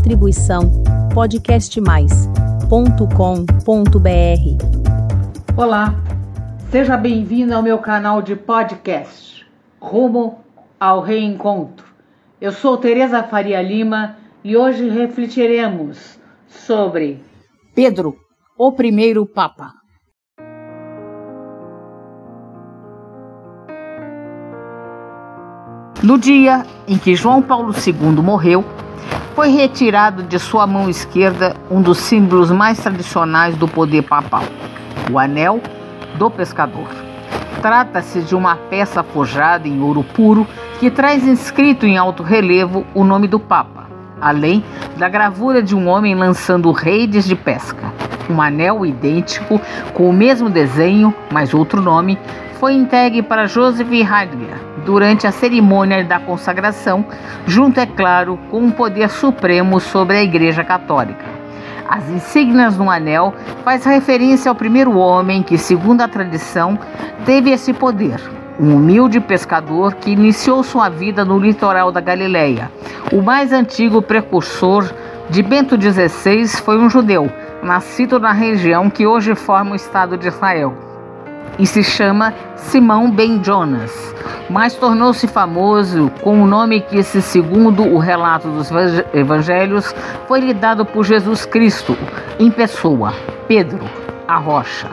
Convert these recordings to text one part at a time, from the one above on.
Distribuição podcastmais.com.br. Olá, seja bem-vindo ao meu canal de podcast Rumo ao Reencontro. Eu sou Tereza Faria Lima e hoje refletiremos sobre Pedro, o primeiro Papa. No dia em que João Paulo II morreu, foi retirado de sua mão esquerda um dos símbolos mais tradicionais do poder papal, o anel do pescador. Trata-se de uma peça forjada em ouro puro que traz inscrito em alto relevo o nome do Papa, além da gravura de um homem lançando redes de pesca. Um anel idêntico, com o mesmo desenho, mas outro nome, foi entregue para Joseph Heidegger durante a cerimônia da consagração, junto, é claro, com um poder supremo sobre a Igreja Católica. As insígnias no anel faz referência ao primeiro homem que, segundo a tradição, teve esse poder, um humilde pescador que iniciou sua vida no litoral da Galileia. O mais antigo precursor de Bento XVI foi um judeu, nascido na região que hoje forma o Estado de Israel e se chama Simão Ben Jonas, mas tornou-se famoso com o nome que, segundo o relato dos evangelhos, foi lhe dado por Jesus Cristo em pessoa, Pedro, a rocha.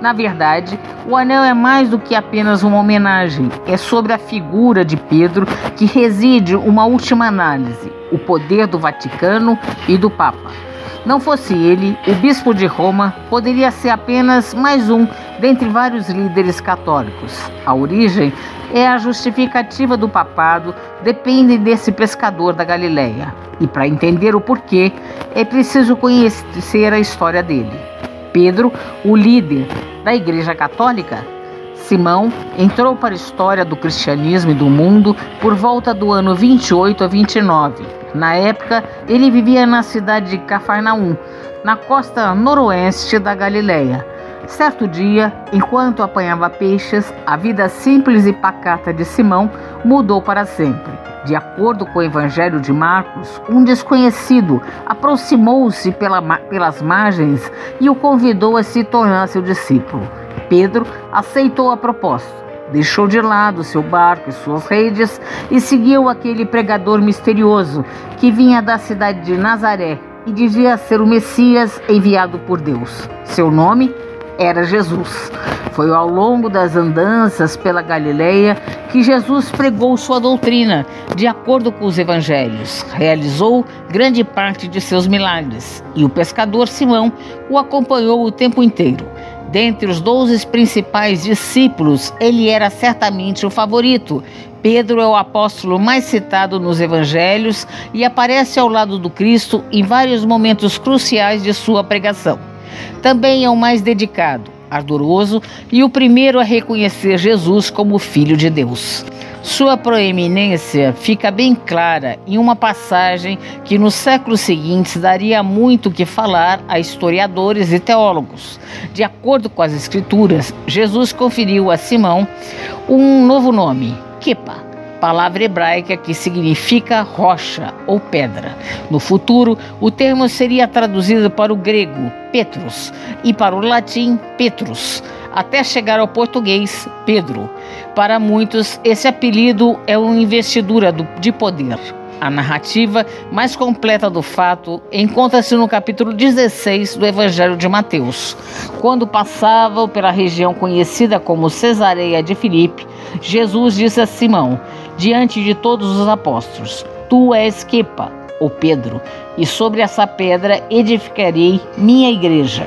Na verdade, o anel é mais do que apenas uma homenagem, é sobre a figura de Pedro que reside uma última análise, o poder do Vaticano e do Papa. Não fosse ele, o bispo de Roma poderia ser apenas mais um dentre vários líderes católicos. A origem é a justificativa do papado, depende desse pescador da Galileia. E para entender o porquê, é preciso conhecer a história dele. Pedro, o líder da Igreja Católica, Simão entrou para a história do cristianismo e do mundo por volta do ano 28 a 29 na época, ele vivia na cidade de Cafarnaum, na costa noroeste da Galileia. Certo dia, enquanto apanhava peixes, a vida simples e pacata de Simão mudou para sempre. De acordo com o Evangelho de Marcos, um desconhecido aproximou-se pela, pelas margens e o convidou a se tornar seu discípulo. Pedro aceitou a proposta Deixou de lado seu barco e suas redes e seguiu aquele pregador misterioso que vinha da cidade de Nazaré e dizia ser o Messias enviado por Deus. Seu nome era Jesus. Foi ao longo das andanças pela Galileia que Jesus pregou sua doutrina, de acordo com os evangelhos. Realizou grande parte de seus milagres e o pescador Simão o acompanhou o tempo inteiro. Dentre os doze principais discípulos, ele era certamente o favorito. Pedro é o apóstolo mais citado nos evangelhos e aparece ao lado do Cristo em vários momentos cruciais de sua pregação. Também é o mais dedicado, ardoroso e o primeiro a reconhecer Jesus como Filho de Deus. Sua proeminência fica bem clara em uma passagem que nos séculos seguintes daria muito que falar a historiadores e teólogos. De acordo com as Escrituras, Jesus conferiu a Simão um novo nome, Kepa, palavra hebraica que significa rocha ou pedra. No futuro, o termo seria traduzido para o grego Petrus e para o latim Petrus, até chegar ao português Pedro. Para muitos, esse apelido é uma investidura de poder. A narrativa mais completa do fato encontra-se no capítulo 16 do Evangelho de Mateus. Quando passavam pela região conhecida como Cesareia de Filipe, Jesus disse a Simão, diante de todos os apóstolos: Tu és Kepa, ou Pedro, e sobre essa pedra edificarei minha igreja.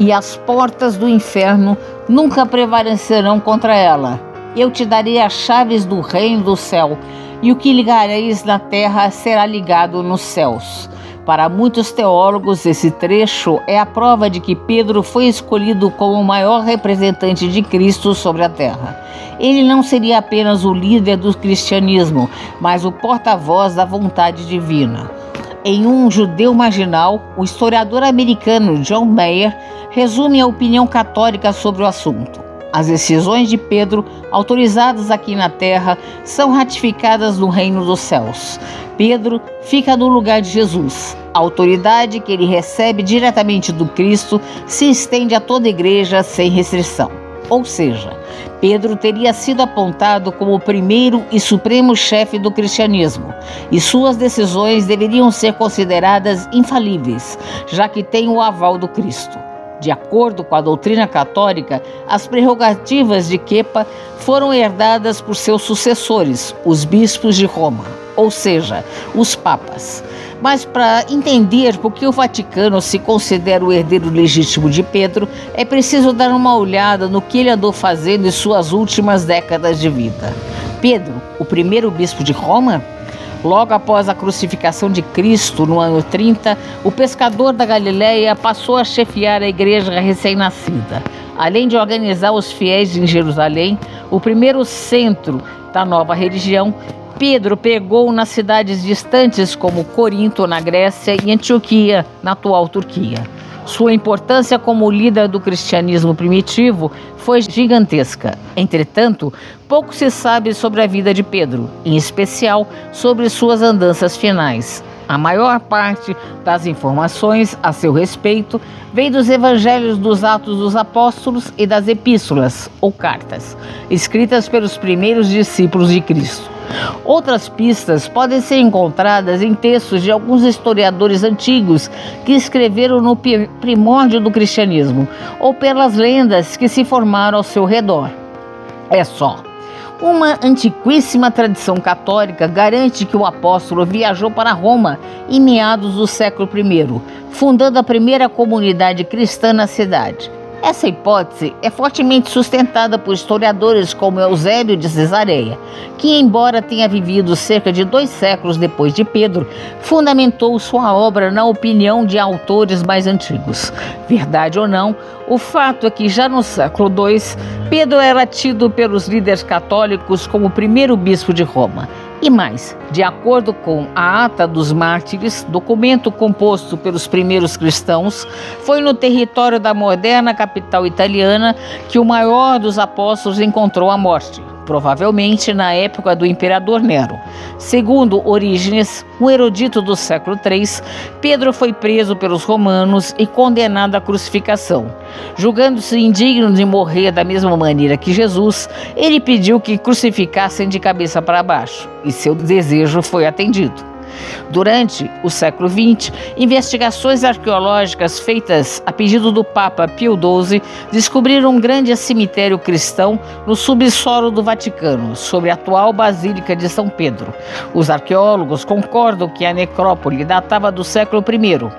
E as portas do inferno nunca prevalecerão contra ela. Eu te darei as chaves do reino do céu e o que ligareis na terra será ligado nos céus. Para muitos teólogos, esse trecho é a prova de que Pedro foi escolhido como o maior representante de Cristo sobre a terra. Ele não seria apenas o líder do cristianismo, mas o porta-voz da vontade divina. Em Um Judeu Marginal, o historiador americano John Mayer resume a opinião católica sobre o assunto. As decisões de Pedro, autorizadas aqui na terra, são ratificadas no reino dos céus. Pedro fica no lugar de Jesus. A autoridade que ele recebe diretamente do Cristo se estende a toda a igreja sem restrição. Ou seja, Pedro teria sido apontado como o primeiro e supremo chefe do cristianismo, e suas decisões deveriam ser consideradas infalíveis, já que tem o aval do Cristo. De acordo com a doutrina católica, as prerrogativas de Kepa foram herdadas por seus sucessores, os bispos de Roma, ou seja, os papas. Mas para entender por que o Vaticano se considera o herdeiro legítimo de Pedro, é preciso dar uma olhada no que ele andou fazendo em suas últimas décadas de vida. Pedro, o primeiro bispo de Roma, Logo após a crucificação de Cristo, no ano 30, o pescador da Galileia passou a chefiar a igreja recém-nascida. Além de organizar os fiéis em Jerusalém, o primeiro centro da nova religião, Pedro pegou nas cidades distantes como Corinto, na Grécia, e Antioquia, na atual Turquia. Sua importância como líder do cristianismo primitivo foi gigantesca. Entretanto, pouco se sabe sobre a vida de Pedro, em especial sobre suas andanças finais. A maior parte das informações a seu respeito vem dos evangelhos dos Atos dos Apóstolos e das epístolas, ou cartas, escritas pelos primeiros discípulos de Cristo. Outras pistas podem ser encontradas em textos de alguns historiadores antigos que escreveram no primórdio do cristianismo ou pelas lendas que se formaram ao seu redor. É só. Uma antiquíssima tradição católica garante que o apóstolo viajou para Roma em meados do século I, fundando a primeira comunidade cristã na cidade. Essa hipótese é fortemente sustentada por historiadores como Eusébio de Cesareia, que, embora tenha vivido cerca de dois séculos depois de Pedro, fundamentou sua obra na opinião de autores mais antigos. Verdade ou não, o fato é que já no século II, Pedro era tido pelos líderes católicos como o primeiro bispo de Roma. E mais, de acordo com a Ata dos Mártires, documento composto pelos primeiros cristãos, foi no território da moderna capital italiana que o maior dos apóstolos encontrou a morte provavelmente na época do imperador Nero. Segundo Orígenes, um erudito do século III, Pedro foi preso pelos romanos e condenado à crucificação. Julgando-se indigno de morrer da mesma maneira que Jesus, ele pediu que crucificassem de cabeça para baixo, e seu desejo foi atendido. Durante o século XX, investigações arqueológicas feitas a pedido do Papa Pio XII descobriram um grande cemitério cristão no subsolo do Vaticano, sobre a atual Basílica de São Pedro. Os arqueólogos concordam que a necrópole datava do século I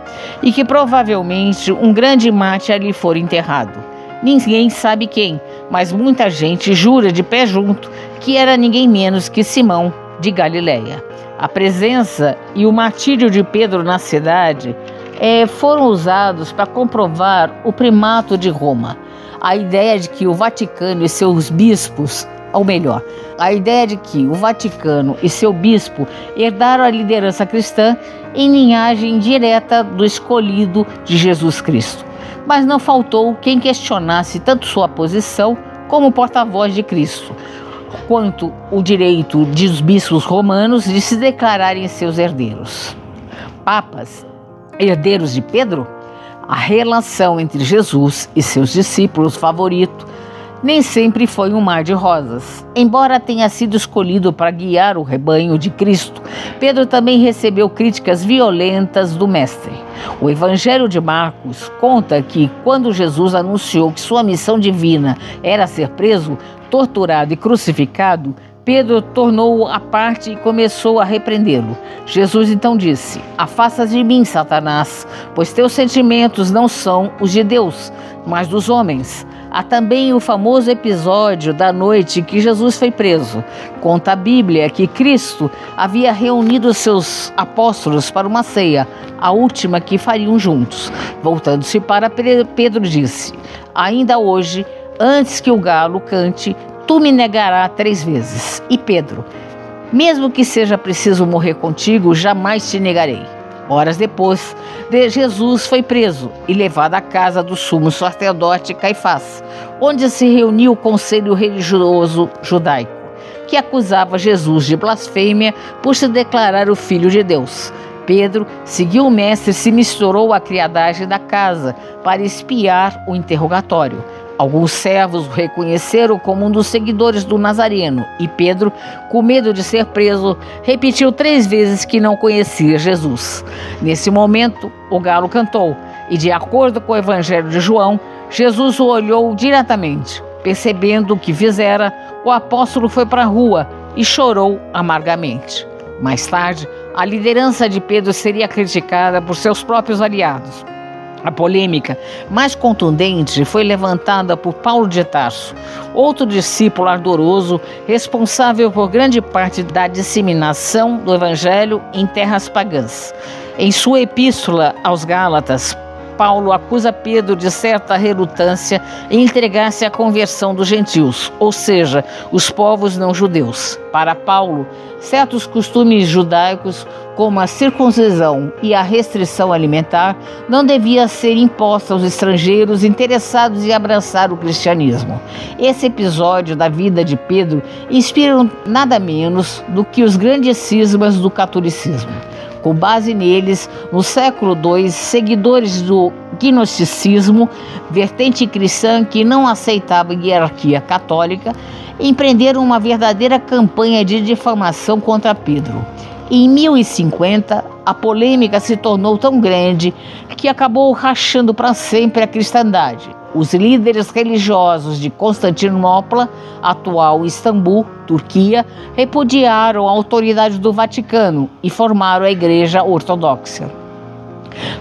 e que provavelmente um grande mate ali fora enterrado. Ninguém sabe quem, mas muita gente jura de pé junto que era ninguém menos que Simão de Galileia. A presença e o martírio de Pedro na cidade é, foram usados para comprovar o primato de Roma. A ideia de que o Vaticano e seus bispos, ou melhor, a ideia de que o Vaticano e seu bispo herdaram a liderança cristã em linhagem direta do escolhido de Jesus Cristo. Mas não faltou quem questionasse tanto sua posição como porta-voz de Cristo quanto o direito dos bispos romanos de se declararem seus herdeiros. Papas, herdeiros de Pedro, a relação entre Jesus e seus discípulos favoritos nem sempre foi um mar de rosas. Embora tenha sido escolhido para guiar o rebanho de Cristo, Pedro também recebeu críticas violentas do Mestre. O Evangelho de Marcos conta que, quando Jesus anunciou que sua missão divina era ser preso, torturado e crucificado, Pedro tornou-o à parte e começou a repreendê-lo. Jesus então disse: Afasta de mim, Satanás, pois teus sentimentos não são os de Deus, mas dos homens. Há também o famoso episódio da noite que Jesus foi preso. Conta a Bíblia que Cristo havia reunido seus apóstolos para uma ceia, a última que fariam juntos. Voltando-se para Pedro, disse: Ainda hoje, antes que o galo cante, tu me negarás três vezes. E Pedro, mesmo que seja preciso morrer contigo, jamais te negarei. Horas depois, Jesus foi preso e levado à casa do sumo sacerdote Caifás, onde se reuniu o conselho religioso judaico, que acusava Jesus de blasfêmia por se declarar o Filho de Deus. Pedro seguiu o mestre e se misturou à criadagem da casa para espiar o interrogatório. Alguns servos o reconheceram como um dos seguidores do Nazareno e Pedro, com medo de ser preso, repetiu três vezes que não conhecia Jesus. Nesse momento, o galo cantou e, de acordo com o Evangelho de João, Jesus o olhou diretamente. Percebendo o que fizera, o apóstolo foi para a rua e chorou amargamente. Mais tarde, a liderança de Pedro seria criticada por seus próprios aliados. A polêmica mais contundente foi levantada por Paulo de Tarso, outro discípulo ardoroso responsável por grande parte da disseminação do evangelho em terras pagãs. Em sua epístola aos Gálatas, Paulo acusa Pedro de certa relutância em entregar-se à conversão dos gentios, ou seja, os povos não judeus. Para Paulo, certos costumes judaicos, como a circuncisão e a restrição alimentar, não deviam ser impostos aos estrangeiros interessados em abraçar o cristianismo. Esse episódio da vida de Pedro inspira nada menos do que os grandes cismas do catolicismo. Com base neles, no século II, seguidores do gnosticismo, vertente cristã que não aceitava hierarquia católica, empreenderam uma verdadeira campanha de difamação contra Pedro. Em 1050, a polêmica se tornou tão grande que acabou rachando para sempre a cristandade. Os líderes religiosos de Constantinopla, atual Istambul, Turquia, repudiaram a autoridade do Vaticano e formaram a Igreja Ortodoxa.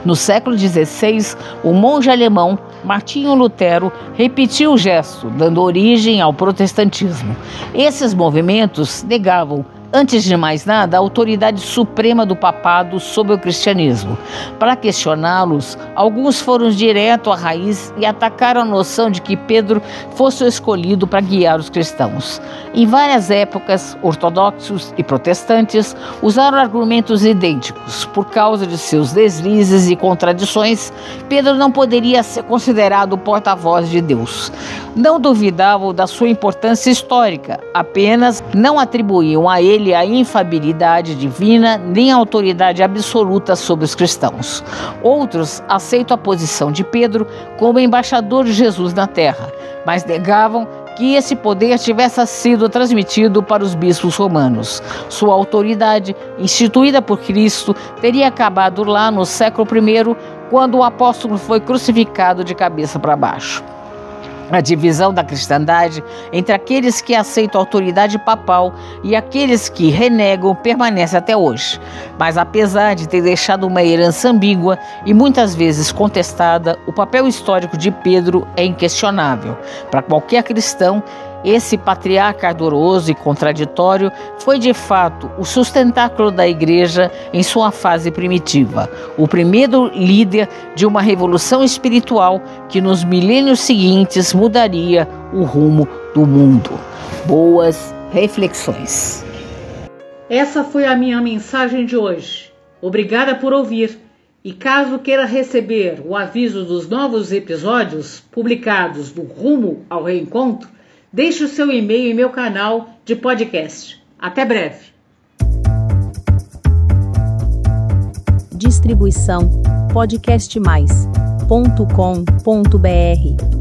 No século XVI, o monge alemão Martinho Lutero repetiu o gesto, dando origem ao protestantismo. Esses movimentos negavam antes de mais nada, a autoridade suprema do papado sobre o cristianismo. Para questioná-los, alguns foram direto à raiz e atacaram a noção de que Pedro fosse o escolhido para guiar os cristãos. Em várias épocas, ortodoxos e protestantes usaram argumentos idênticos. Por causa de seus deslizes e contradições, Pedro não poderia ser considerado o porta-voz de Deus. Não duvidavam da sua importância histórica, apenas não atribuíam a ele ele a infabilidade divina nem a autoridade absoluta sobre os cristãos. Outros aceitam a posição de Pedro como embaixador de Jesus na terra, mas negavam que esse poder tivesse sido transmitido para os bispos romanos. Sua autoridade, instituída por Cristo, teria acabado lá no século I, quando o apóstolo foi crucificado de cabeça para baixo. A divisão da cristandade entre aqueles que aceitam a autoridade papal e aqueles que renegam permanece até hoje. Mas apesar de ter deixado uma herança ambígua e muitas vezes contestada, o papel histórico de Pedro é inquestionável. Para qualquer cristão, esse patriarca ardoroso e contraditório foi de fato o sustentáculo da igreja em sua fase primitiva, o primeiro líder de uma revolução espiritual que nos milênios seguintes mudaria o rumo do mundo. Boas reflexões. Essa foi a minha mensagem de hoje. Obrigada por ouvir. E caso queira receber o aviso dos novos episódios publicados do Rumo ao Reencontro, Deixe o seu e-mail em meu canal de podcast. Até breve. Distribuição podcastmais.com.br